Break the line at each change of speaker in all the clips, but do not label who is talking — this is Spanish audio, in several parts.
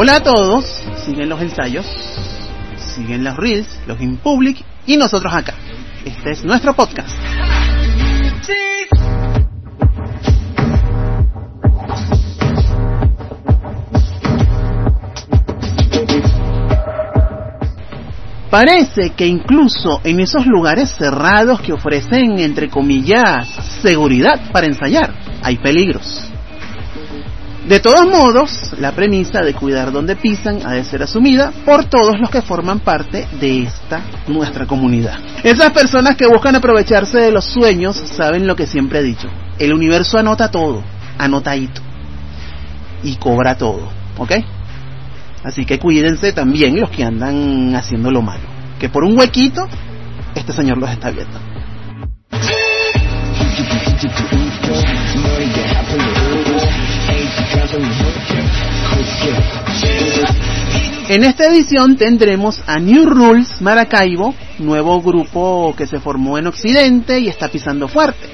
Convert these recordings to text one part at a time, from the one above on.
Hola a todos, siguen los ensayos, siguen los reels, los in public y nosotros acá. Este es nuestro podcast. Parece que incluso en esos lugares cerrados que ofrecen, entre comillas, seguridad para ensayar, hay peligros. De todos modos, la premisa de cuidar donde pisan ha de ser asumida por todos los que forman parte de esta nuestra comunidad. Esas personas que buscan aprovecharse de los sueños saben lo que siempre he dicho. El universo anota todo, anotadito. Y cobra todo, ¿ok? Así que cuídense también los que andan haciendo lo malo. Que por un huequito, este señor los está viendo. En esta edición tendremos a New Rules Maracaibo, nuevo grupo que se formó en Occidente y está pisando fuerte.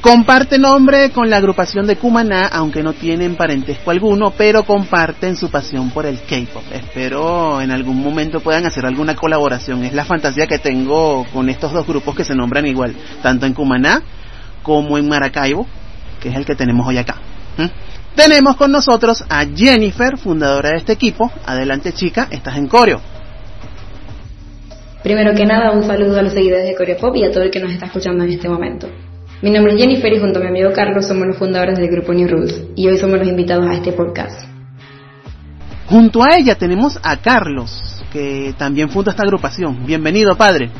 Comparte nombre con la agrupación de Kumaná, aunque no tienen parentesco alguno, pero comparten su pasión por el K-pop. Espero en algún momento puedan hacer alguna colaboración. Es la fantasía que tengo con estos dos grupos que se nombran igual, tanto en Cumaná como en Maracaibo, que es el que tenemos hoy acá. ¿Mm? Tenemos con nosotros a Jennifer, fundadora de este equipo. Adelante chica, estás en Coreo.
Primero que nada, un saludo a los seguidores de Coreo Pop y a todo el que nos está escuchando en este momento. Mi nombre es Jennifer y junto a mi amigo Carlos somos los fundadores del grupo New Rules y hoy somos los invitados a este podcast.
Junto a ella tenemos a Carlos, que también funda esta agrupación. Bienvenido, padre.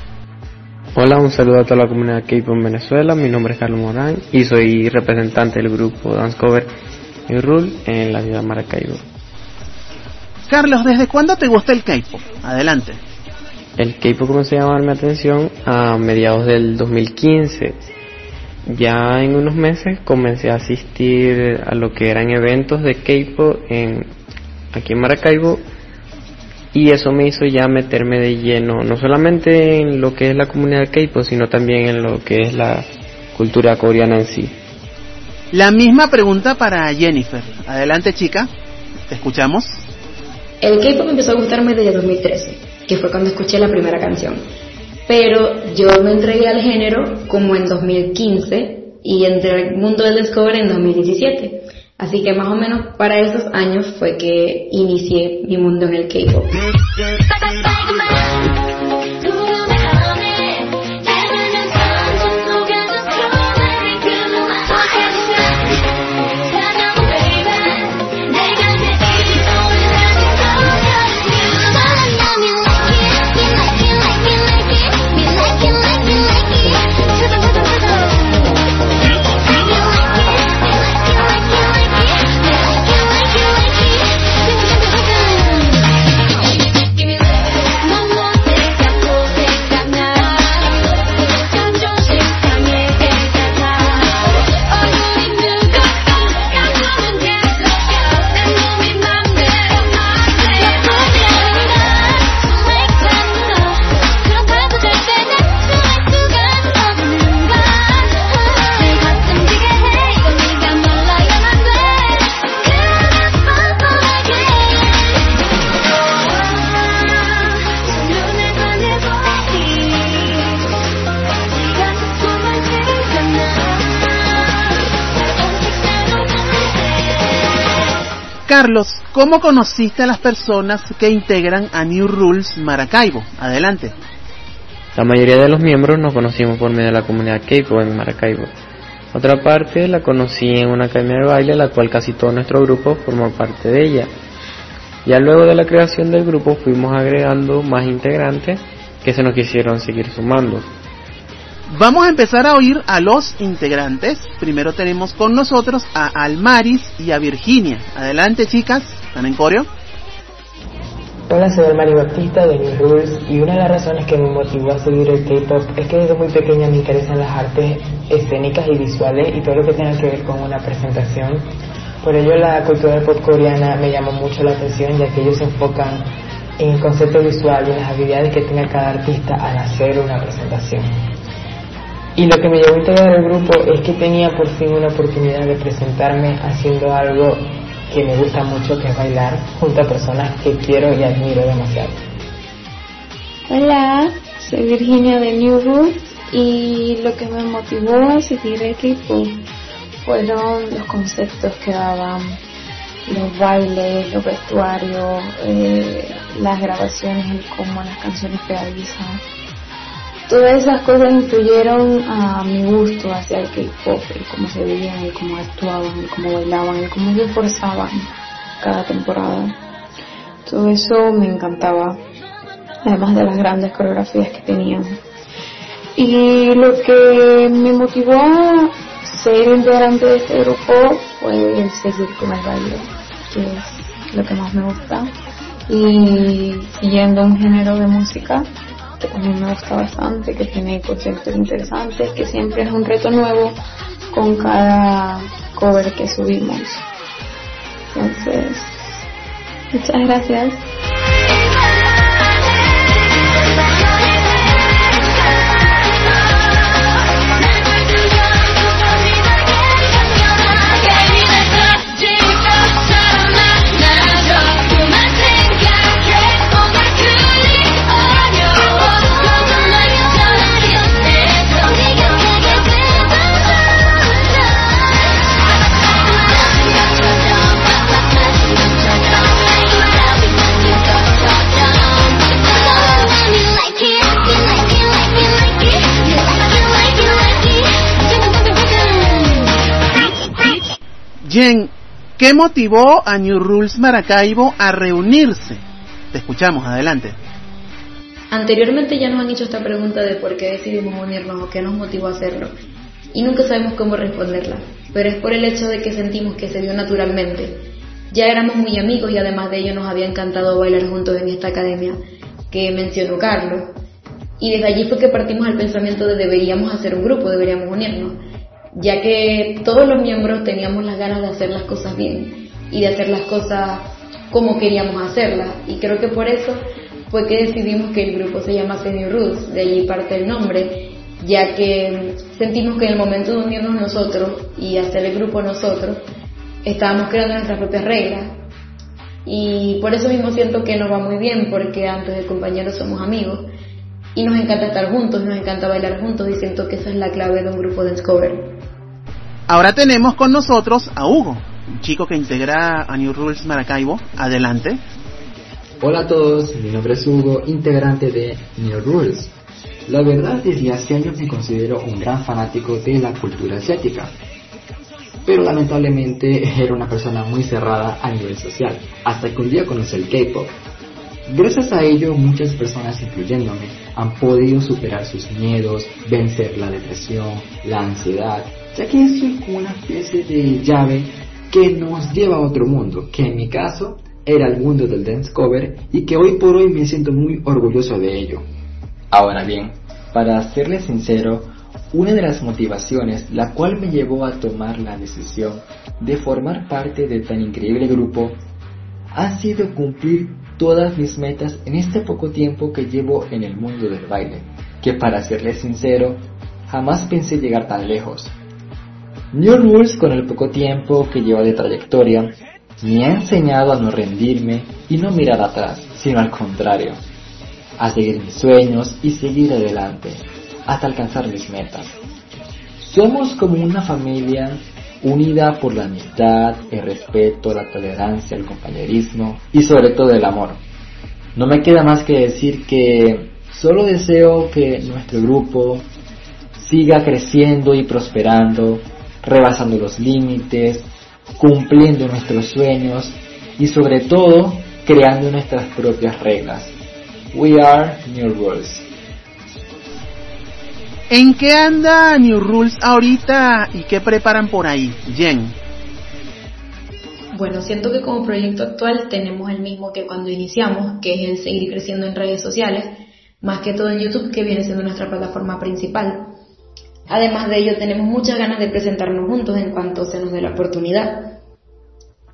Hola, un saludo a toda la comunidad K-pop en Venezuela. Mi nombre es Carlos Morán y soy representante del grupo Dance Cover New Rule en la ciudad de Maracaibo.
Carlos, ¿desde cuándo te gusta el K-pop? Adelante.
El K-pop comenzó a llamar mi atención a mediados del 2015 ya en unos meses comencé a asistir a lo que eran eventos de K-pop en, aquí en Maracaibo y eso me hizo ya meterme de lleno, no solamente en lo que es la comunidad K-pop, sino también en lo que es la cultura coreana en sí.
La misma pregunta para Jennifer. Adelante chica, te escuchamos.
El K-pop empezó a gustarme desde 2013, que fue cuando escuché la primera canción pero yo me entregué al género como en 2015 y entré al mundo del Discover en 2017. Así que más o menos para esos años fue que inicié mi mundo en el K-pop.
Carlos, ¿cómo conociste a las personas que integran a New Rules Maracaibo? Adelante.
La mayoría de los miembros nos conocimos por medio de la comunidad K-pop en Maracaibo. Otra parte la conocí en una academia de baile, la cual casi todo nuestro grupo formó parte de ella. Ya luego de la creación del grupo fuimos agregando más integrantes que se nos quisieron seguir sumando.
Vamos a empezar a oír a los integrantes. Primero tenemos con nosotros a Almaris y a Virginia. Adelante, chicas. ¿Están en coreo?
Hola, soy Almaris Baptista de New Rules y una de las razones que me motivó a seguir el K-pop es que desde muy pequeña me interesan las artes escénicas y visuales y todo lo que tenga que ver con una presentación. Por ello, la cultura del pop coreana me llamó mucho la atención ya que ellos se enfocan en el concepto visual y en las habilidades que tenga cada artista al hacer una presentación. Y lo que me llevó a integrar el grupo es que tenía por fin una oportunidad de presentarme haciendo algo que me gusta mucho, que es bailar junto a personas que quiero y admiro demasiado.
Hola, soy Virginia de New Roots y lo que me motivó a seguir el equipo fueron los conceptos que daban, los bailes, los vestuarios, eh, las grabaciones, el cómo las canciones pegadizas. Todas esas cosas influyeron a mi gusto hacia el K-pop, cómo se veían, cómo actuaban, cómo bailaban, cómo se esforzaban cada temporada. Todo eso me encantaba, además de las grandes coreografías que tenían. Y lo que me motivó a ser integrante de este grupo fue el seguir con el baile, que es lo que más me gusta. Y siguiendo un género de música que también me gusta bastante, que tiene conceptos interesantes, que siempre es un reto nuevo con cada cover que subimos. Entonces, muchas gracias.
Jen, ¿qué motivó a New Rules Maracaibo a reunirse? Te escuchamos, adelante.
Anteriormente ya nos han hecho esta pregunta de por qué decidimos unirnos o qué nos motivó a hacerlo. Y nunca sabemos cómo responderla, pero es por el hecho de que sentimos que se dio naturalmente. Ya éramos muy amigos y además de ello nos había encantado bailar juntos en esta academia que mencionó Carlos. Y desde allí fue que partimos al pensamiento de deberíamos hacer un grupo, deberíamos unirnos ya que todos los miembros teníamos las ganas de hacer las cosas bien y de hacer las cosas como queríamos hacerlas. Y creo que por eso fue que decidimos que el grupo se llama New Roots, de allí parte el nombre, ya que sentimos que en el momento de unirnos nosotros y hacer el grupo nosotros, estábamos creando nuestras propias reglas. Y por eso mismo siento que nos va muy bien, porque antes de compañeros somos amigos y nos encanta estar juntos, nos encanta bailar juntos y siento que esa es la clave de un grupo de Discover.
Ahora tenemos con nosotros a Hugo, un chico que integra a New Rules Maracaibo. Adelante.
Hola a todos, mi nombre es Hugo, integrante de New Rules. La verdad, desde hace años me considero un gran fanático de la cultura asiática, pero lamentablemente era una persona muy cerrada a nivel social, hasta que un día conocí el K-pop. Gracias a ello, muchas personas, incluyéndome, han podido superar sus miedos, vencer la depresión, la ansiedad ya que esto es como una especie de llave que nos lleva a otro mundo, que en mi caso era el mundo del dance cover y que hoy por hoy me siento muy orgulloso de ello. Ahora bien, para serles sincero, una de las motivaciones la cual me llevó a tomar la decisión de formar parte de tan increíble grupo ha sido cumplir todas mis metas en este poco tiempo que llevo en el mundo del baile, que para serles sincero, jamás pensé llegar tan lejos. New Rules, con el poco tiempo que lleva de trayectoria, me ha enseñado a no rendirme y no mirar atrás, sino al contrario, a seguir mis sueños y seguir adelante, hasta alcanzar mis metas. Somos como una familia unida por la amistad, el respeto, la tolerancia, el compañerismo y sobre todo el amor. No me queda más que decir que solo deseo que nuestro grupo siga creciendo y prosperando rebasando los límites, cumpliendo nuestros sueños y sobre todo creando nuestras propias reglas. We are New Rules.
¿En qué anda New Rules ahorita y qué preparan por ahí, Jen?
Bueno, siento que como proyecto actual tenemos el mismo que cuando iniciamos, que es el seguir creciendo en redes sociales, más que todo en YouTube, que viene siendo nuestra plataforma principal. Además de ello, tenemos muchas ganas de presentarnos juntos en cuanto se nos dé la oportunidad.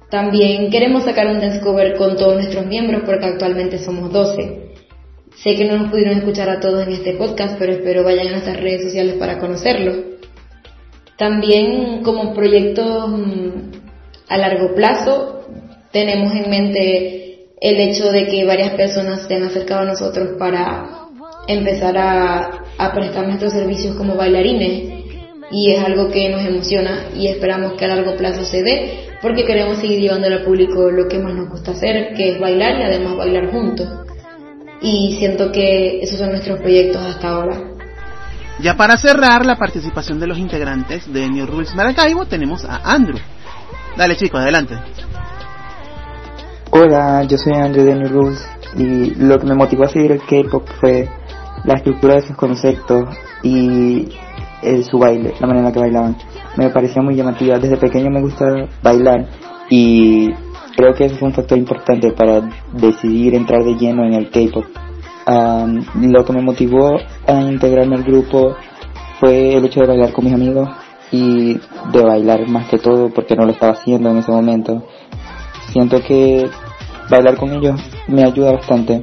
También queremos sacar un dance cover con todos nuestros miembros porque actualmente somos 12. Sé que no nos pudieron escuchar a todos en este podcast, pero espero vayan a nuestras redes sociales para conocerlo. También como proyecto mm, a largo plazo tenemos en mente el hecho de que varias personas se han acercado a nosotros para empezar a, a prestar nuestros servicios como bailarines y es algo que nos emociona y esperamos que a largo plazo se dé porque queremos seguir llevando al público lo que más nos gusta hacer, que es bailar y además bailar juntos. Y siento que esos son nuestros proyectos hasta ahora.
Ya para cerrar la participación de los integrantes de New Rules Maracaibo tenemos a Andrew. Dale chicos, adelante.
Hola, yo soy Andrew de New Rules y lo que me motivó a seguir el K-pop fue la estructura de sus conceptos y eh, su baile, la manera en la que bailaban. Me parecía muy llamativa. Desde pequeño me gusta bailar y creo que eso fue un factor importante para decidir entrar de lleno en el K-pop. lo que me motivó a integrarme al grupo fue el hecho de bailar con mis amigos y de bailar más que todo porque no lo estaba haciendo en ese momento. Siento que bailar con ellos me ayuda bastante.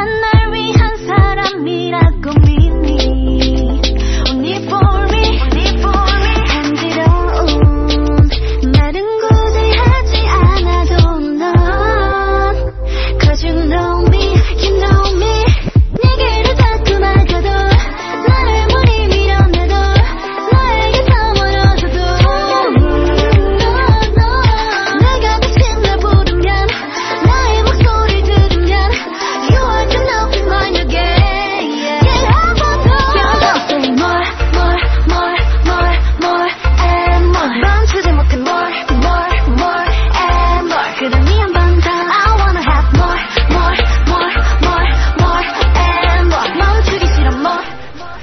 Anda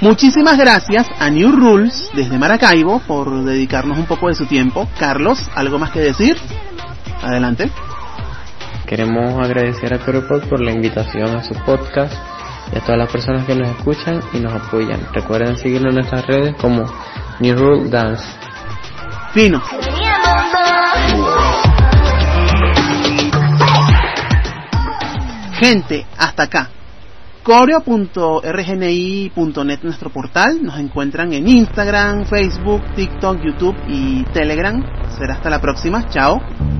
Muchísimas gracias a New Rules desde Maracaibo por dedicarnos un poco de su tiempo. Carlos, ¿algo más que decir? Adelante.
Queremos agradecer a Coropod por la invitación a su podcast y a todas las personas que nos escuchan y nos apoyan. Recuerden seguirnos en nuestras redes como New Rule Dance.
Fino. Gente, hasta acá coreo.rgni.net nuestro portal. Nos encuentran en Instagram, Facebook, TikTok, YouTube y Telegram. Será hasta la próxima. Chao.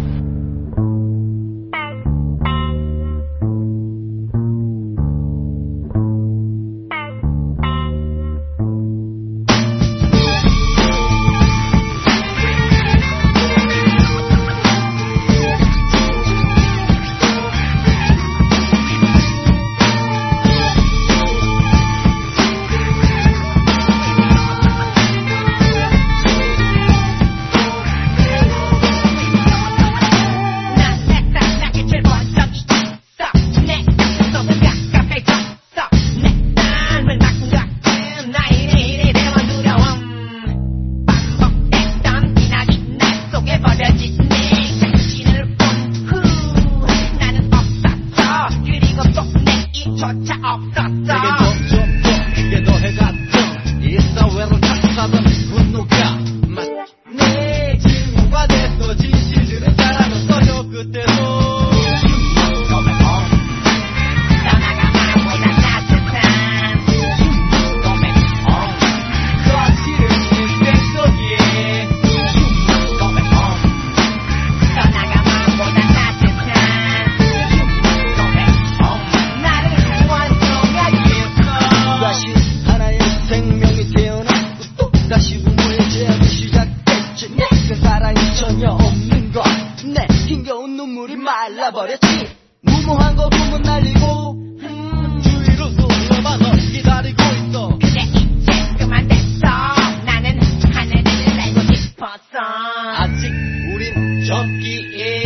Chucky is.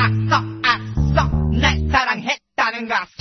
악성 악성 날 사랑했다는 것.